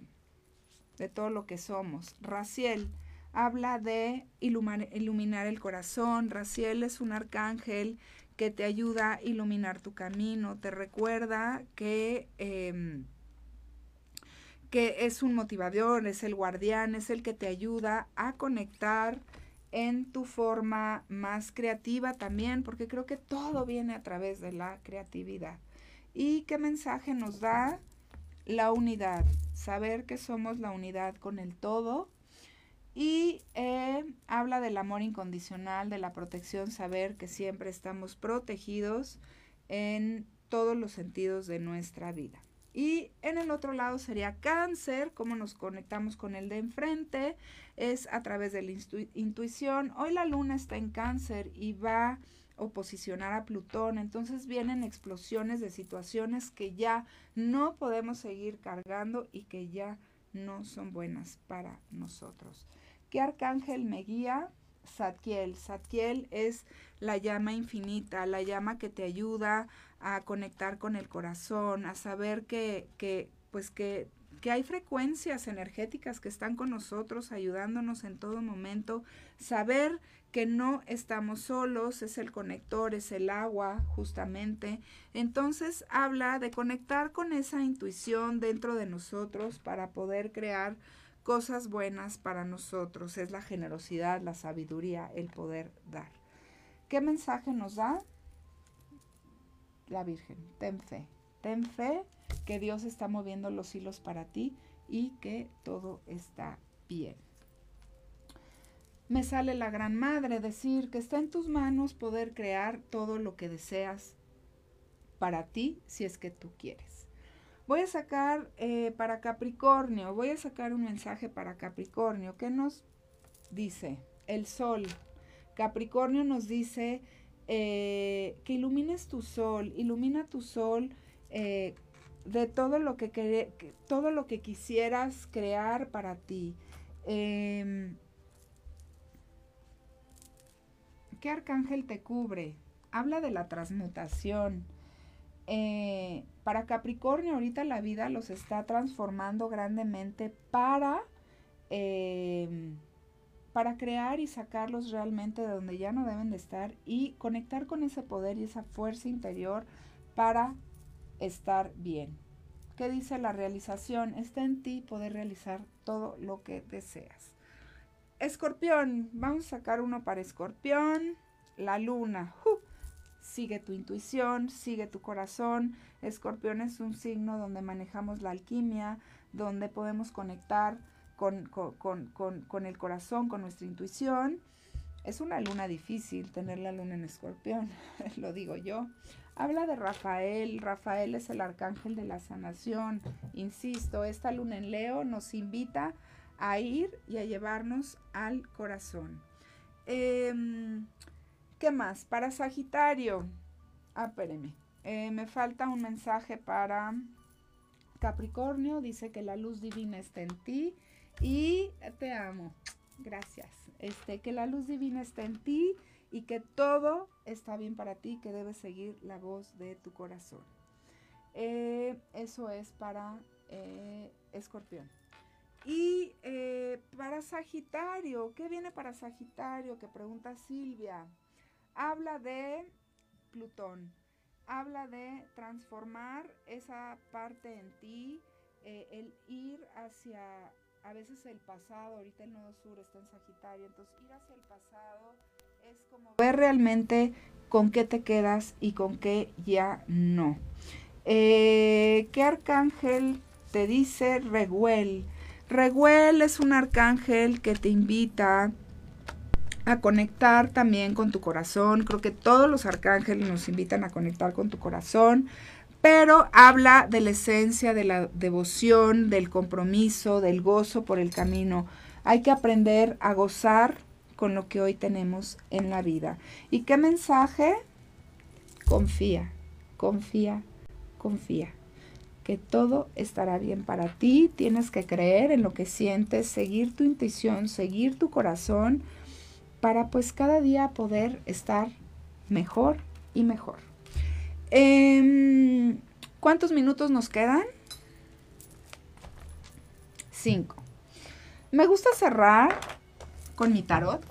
de todo lo que somos. Raciel habla de iluminar, el corazón. Raciel es un arcángel que te ayuda a iluminar tu camino, te recuerda que, em, que es un motivador, es el guardián, es el que te ayuda a conectar en tu forma más creativa también, porque creo que todo viene a través de la creatividad. ¿Y qué mensaje nos da? La unidad, saber que somos la unidad con el todo y eh, habla del amor incondicional, de la protección, saber que siempre estamos protegidos en todos los sentidos de nuestra vida. Y en el otro lado sería cáncer, cómo nos conectamos con el de enfrente, es a través de la intuición. Hoy la luna está en cáncer y va a oposicionar a Plutón, entonces vienen explosiones de situaciones que ya no podemos seguir cargando y que ya no son buenas para nosotros. ¿Qué arcángel me guía? Satiel. Satiel es la llama infinita, la llama que te ayuda a conectar con el corazón, a saber que, que pues que, que hay frecuencias energéticas que están con nosotros, ayudándonos en todo momento. Saber que no estamos solos, es el conector, es el agua, justamente. Entonces habla de conectar con esa intuición dentro de nosotros para poder crear cosas buenas para nosotros. Es la generosidad, la sabiduría, el poder dar. ¿Qué mensaje nos da? La Virgen. Ten fe. Ten fe que Dios está moviendo los hilos para ti y que todo está bien. Me sale la Gran Madre decir que está en tus manos poder crear todo lo que deseas para ti si es que tú quieres. Voy a sacar eh, para Capricornio, voy a sacar un mensaje para Capricornio. ¿Qué nos dice? El sol. Capricornio nos dice eh, que ilumines tu sol, ilumina tu sol eh, de todo lo que, todo lo que quisieras crear para ti. Em, ¿Qué arcángel te cubre? Habla de la transmutación. Para Capricornio ahorita la vida los está transformando grandemente para, em, para crear y sacarlos realmente de donde ya no deben de estar y conectar con ese poder y esa fuerza interior para estar bien. ¿Qué dice la realización? Está en ti poder realizar todo lo que deseas. Escorpión, vamos a sacar uno para escorpión. La luna, sigue tu intuición, sigue tu corazón. Escorpión es un signo donde manejamos la alquimia, donde podemos conectar con, con el corazón, con nuestra intuición. Es una luna difícil tener la luna en escorpión, lo digo yo. Habla de Rafael. Rafael es el arcángel de la sanación. Insisto, esta luna en Leo nos invita a ir y a llevarnos al corazón. Em, ¿Qué más? Para Sagitario. Ah, espéreme. Eh, me falta un mensaje para Capricornio. Dice que la luz divina está en ti y te amo. Gracias. Este, que la luz divina está en ti y que todo está bien para ti, que debes seguir la voz de tu corazón. Eh, eso es para eh, Escorpión. Y eh, para Sagitario, ¿qué viene para Sagitario? Que pregunta Silvia. Habla de Plutón. Habla de transformar esa parte en ti, el ir hacia, a veces el pasado, ahorita el nodo sur está en Sagitario, entonces ir hacia el pasado es como ver realmente con qué te quedas y con qué ya no. Eh, ¿Qué arcángel te dice Reguel? Reguel es un arcángel que te invita a conectar también con tu corazón. Creo que todos los arcángeles nos invitan a conectar con tu corazón, pero habla de la esencia de la devoción, del compromiso, del gozo por el camino. Hay que aprender a gozar con lo que hoy tenemos en la vida. ¿Y qué mensaje? Confía, confía, confía. Que todo estará bien para ti. Tienes que creer en lo que sientes, seguir tu intuición, seguir tu corazón para pues cada día poder estar mejor y mejor. Em, ¿Cuántos minutos nos quedan? Cinco. Me gusta cerrar con mi tarot.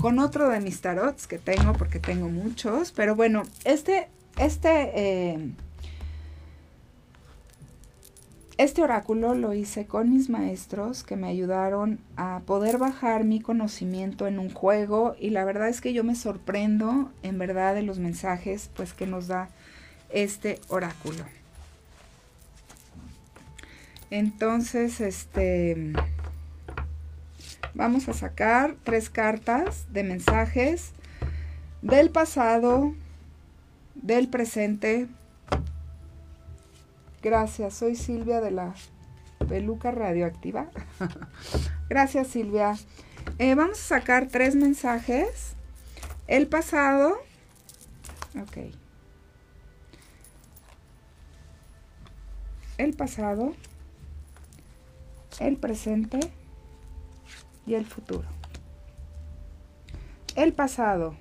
Con otro de mis tarots que tengo, porque tengo muchos. Pero bueno, este, este, eh, este oráculo lo hice con mis maestros que me ayudaron a poder bajar mi conocimiento en un juego. Y la verdad es que yo me sorprendo, en verdad, de los mensajes pues que nos da este oráculo. Entonces, este, vamos a sacar tres cartas de mensajes del pasado, del presente. Gracias, soy Silvia de la peluca radioactiva. Gracias, Silvia. Eh, vamos a sacar tres mensajes. El pasado. Ok. El pasado el presente y el futuro. El pasado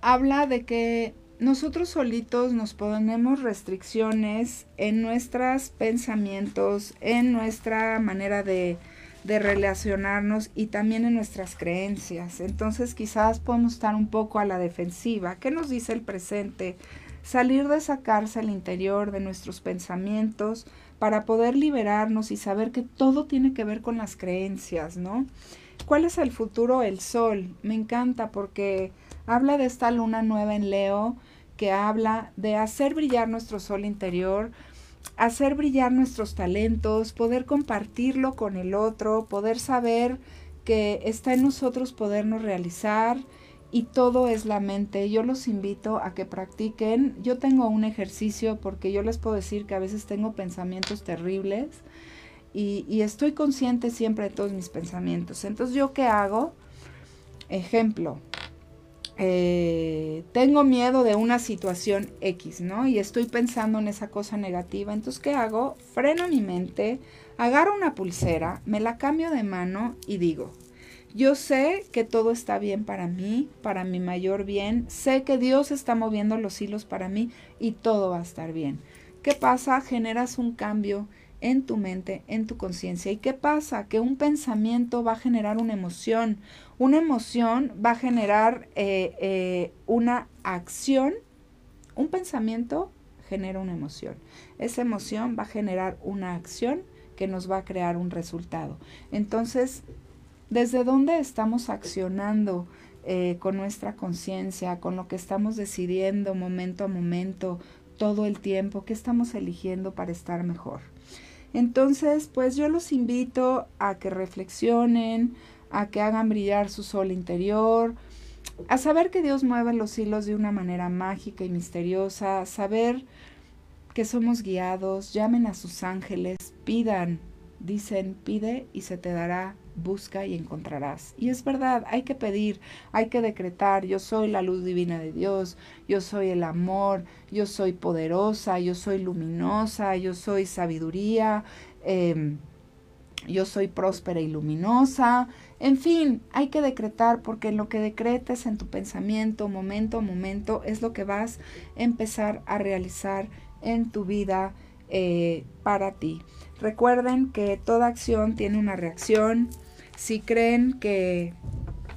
habla de que nosotros solitos nos ponemos restricciones en nuestros pensamientos, en nuestra manera de, relacionarnos y también en nuestras creencias. Entonces quizás podemos estar un poco a la defensiva. ¿Qué nos dice el presente? Salir de esa cárcel interior de nuestros pensamientos, para poder liberarnos y saber que todo tiene que ver con las creencias, ¿no? ¿Cuál es el futuro? El sol. Me encanta porque habla de esta luna nueva en Leo que habla de hacer brillar nuestro sol interior, hacer brillar nuestros talentos, poder compartirlo con el otro, poder saber que está en nosotros podernos realizar, y todo es la mente. Yo los invito a que practiquen. Yo tengo un ejercicio porque yo les puedo decir que a veces tengo pensamientos terribles y, estoy consciente siempre de todos mis pensamientos. Entonces, ¿yo qué hago? Ejemplo, eh, tengo miedo de una situación X, ¿no? Y estoy pensando en esa cosa negativa. Entonces, ¿qué hago? Freno mi mente, agarro una pulsera, me la cambio de mano y digo, yo sé que todo está bien para mí, para mi mayor bien. Sé que Dios está moviendo los hilos para mí y todo va a estar bien. ¿Qué pasa? Generas un cambio en tu mente, en tu conciencia. ¿Y qué pasa? Que un pensamiento va a generar una emoción. Una emoción va a generar eh, eh, una acción. Un pensamiento genera una emoción. Esa emoción va a generar una acción que nos va a crear un resultado. Entonces, ¿desde dónde estamos accionando eh, con nuestra conciencia, con lo que estamos decidiendo momento a momento, todo el tiempo? ¿Qué estamos eligiendo para estar mejor? Entonces, pues yo los invito a que reflexionen, a que hagan brillar su sol interior, a saber que Dios mueve los hilos de una manera mágica y misteriosa, saber que somos guiados, llamen a sus ángeles, pidan, dicen, pide y se te dará, busca y encontrarás. Y es verdad, hay que pedir, hay que decretar, yo soy la luz divina de Dios, yo soy el amor, yo soy poderosa, yo soy luminosa, yo soy sabiduría, em, yo soy próspera y luminosa. En fin, hay que decretar porque lo que decretes en tu pensamiento, momento a momento, es lo que vas a empezar a realizar en tu vida eh, para ti. Recuerden que toda acción tiene una reacción. Si creen que,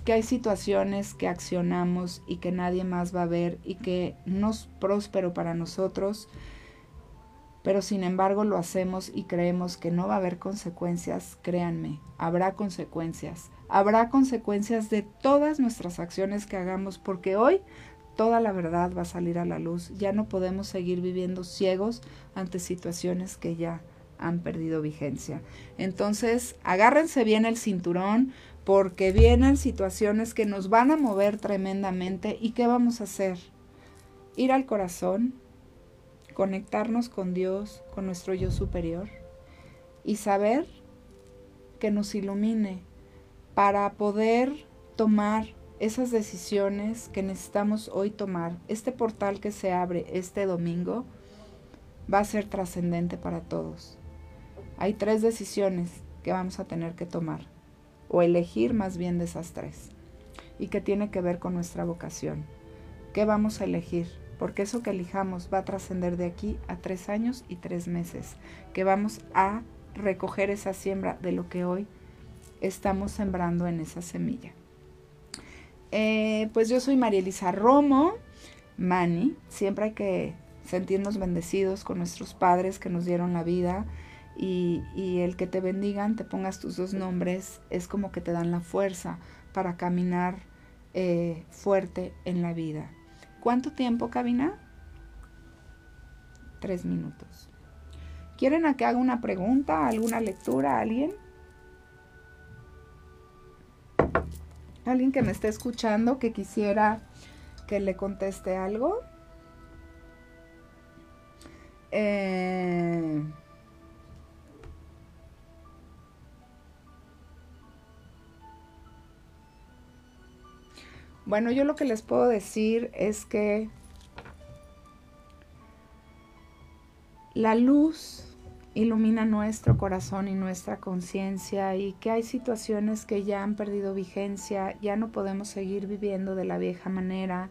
que hay situaciones que accionamos y que nadie más va a ver y que no es próspero para nosotros, pero sin embargo lo hacemos y creemos que no va a haber consecuencias, créanme, habrá consecuencias. Habrá consecuencias de todas nuestras acciones que hagamos porque hoy toda la verdad va a salir a la luz. Ya no podemos seguir viviendo ciegos ante situaciones que ya han perdido vigencia. Entonces, agárrense bien el cinturón porque vienen situaciones que nos van a mover tremendamente y ¿qué vamos a hacer? Ir al corazón, conectarnos con Dios, con nuestro yo superior y saber que nos ilumine para poder tomar esas decisiones que necesitamos hoy tomar. Este portal que se abre este domingo va a ser trascendente para todos. Hay tres decisiones que vamos a tener que tomar, o elegir más bien de esas tres, y que tiene que ver con nuestra vocación. ¿Qué vamos a elegir? Porque eso que elijamos va a trascender de aquí a tres años y tres meses, que vamos a recoger esa siembra de lo que hoy estamos sembrando en esa semilla. Eh, pues yo soy María Elisa Romo, Mani. Siempre hay que sentirnos bendecidos con nuestros padres que nos dieron la vida y, el que te bendigan, te pongas tus dos nombres, es como que te dan la fuerza para caminar eh, fuerte en la vida. ¿Cuánto tiempo, cabina? Tres minutos. ¿Quieren a que haga una pregunta, alguna lectura alguien? ¿Alguien que me esté escuchando que quisiera que le conteste algo? Eh, Bueno, yo lo que les puedo decir es que la luz ilumina nuestro corazón y nuestra conciencia y que hay situaciones que ya han perdido vigencia, ya no podemos seguir viviendo de la vieja manera,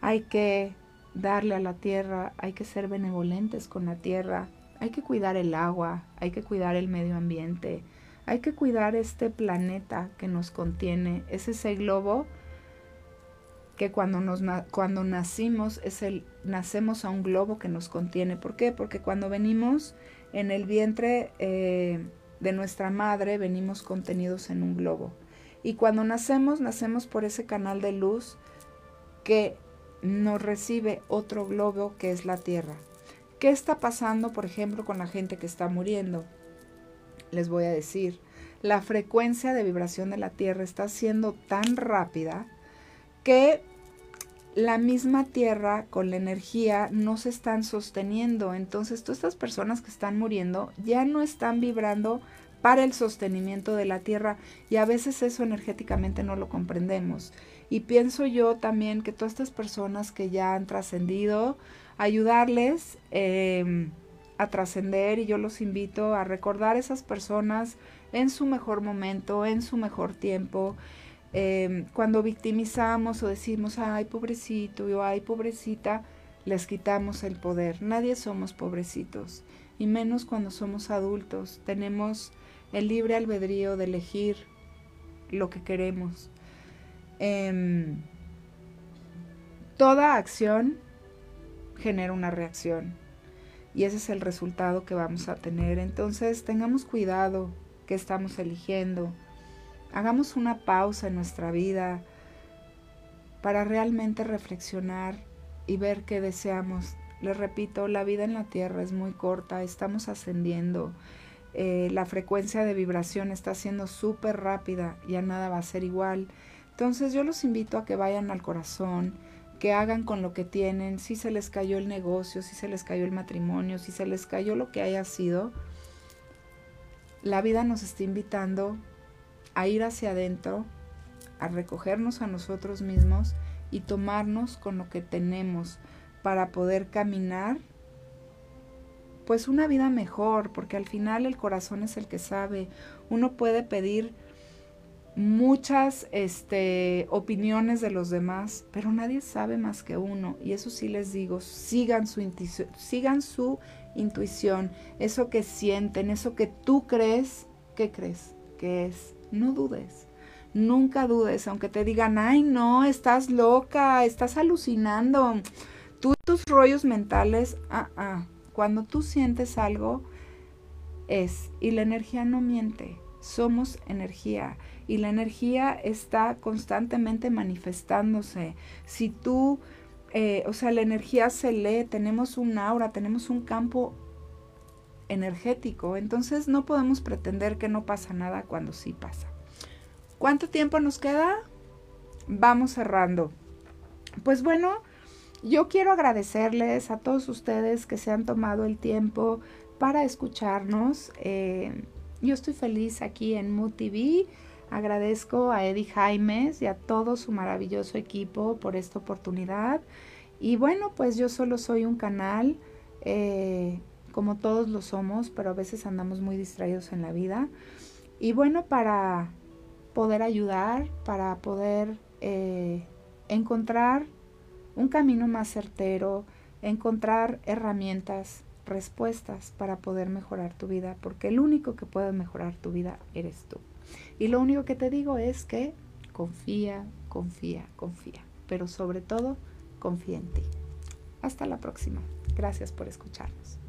hay que darle a la tierra, hay que ser benevolentes con la tierra, hay que cuidar el agua, hay que cuidar el medio ambiente, hay que cuidar este planeta que nos contiene, es ese globo que cuando, nos, cuando nacimos es el, nacemos a un globo que nos contiene. ¿Por qué? Porque cuando venimos en el vientre eh, de nuestra madre, venimos contenidos en un globo. Y cuando nacemos, nacemos por ese canal de luz que nos recibe otro globo que es la Tierra. ¿Qué está pasando, por ejemplo, con la gente que está muriendo? Les voy a decir, la frecuencia de vibración de la Tierra está siendo tan rápida que la misma tierra con la energía no se están sosteniendo. Entonces, todas estas personas que están muriendo ya no están vibrando para el sostenimiento de la tierra y a veces eso energéticamente no lo comprendemos. Y pienso yo también que todas estas personas que ya han trascendido, ayudarles em, a trascender y yo los invito a recordar a esas personas en su mejor momento, en su mejor tiempo. Em, cuando victimizamos o decimos, ay, pobrecito, o ay, pobrecita, les quitamos el poder. Nadie somos pobrecitos, y menos cuando somos adultos. Tenemos el libre albedrío de elegir lo que queremos. Em, toda acción genera una reacción y ese es el resultado que vamos a tener. Entonces tengamos cuidado que estamos eligiendo. Hagamos una pausa en nuestra vida para realmente reflexionar y ver qué deseamos. Les repito, la vida en la Tierra es muy corta, estamos ascendiendo. Eh, la frecuencia de vibración está siendo súper rápida, ya nada va a ser igual. Entonces yo los invito a que vayan al corazón, que hagan con lo que tienen, si se les cayó el negocio, si se les cayó el matrimonio, si se les cayó lo que haya sido. La vida nos está invitando a ir hacia adentro, a recogernos a nosotros mismos y tomarnos con lo que tenemos para poder caminar pues una vida mejor, porque al final el corazón es el que sabe. Uno puede pedir muchas este, opiniones de los demás, pero nadie sabe más que uno. Y eso sí les digo, sigan su, intuición, sigan su intuición, eso que sienten, eso que tú crees, ¿qué crees? que es? No dudes. Nunca dudes, aunque te digan, ay no, estás loca, estás alucinando. Tú tus rollos mentales, ah, ah, cuando tú sientes algo, es. Y la energía no miente. Somos energía. Y la energía está constantemente manifestándose. Si tú, eh, o sea, la energía se lee, tenemos un aura, tenemos un campo energético. Entonces no podemos pretender que no pasa nada cuando sí pasa. ¿Cuánto tiempo nos queda? Vamos cerrando. Pues bueno, yo quiero agradecerles a todos ustedes que se han tomado el tiempo para escucharnos. Eh, yo estoy feliz aquí en Mood TV. Agradezco a Eddie Jaimes y a todo su maravilloso equipo por esta oportunidad. Y bueno, pues yo solo soy un canal, eh, como todos lo somos, pero a veces andamos muy distraídos en la vida. Y bueno, para poder ayudar, para poder eh, encontrar un camino más certero, encontrar herramientas, respuestas para poder mejorar tu vida, porque el único que puede mejorar tu vida eres tú. Y lo único que te digo es que confía, confía, confía, pero sobre todo confía en ti. Hasta la próxima. Gracias por escucharnos.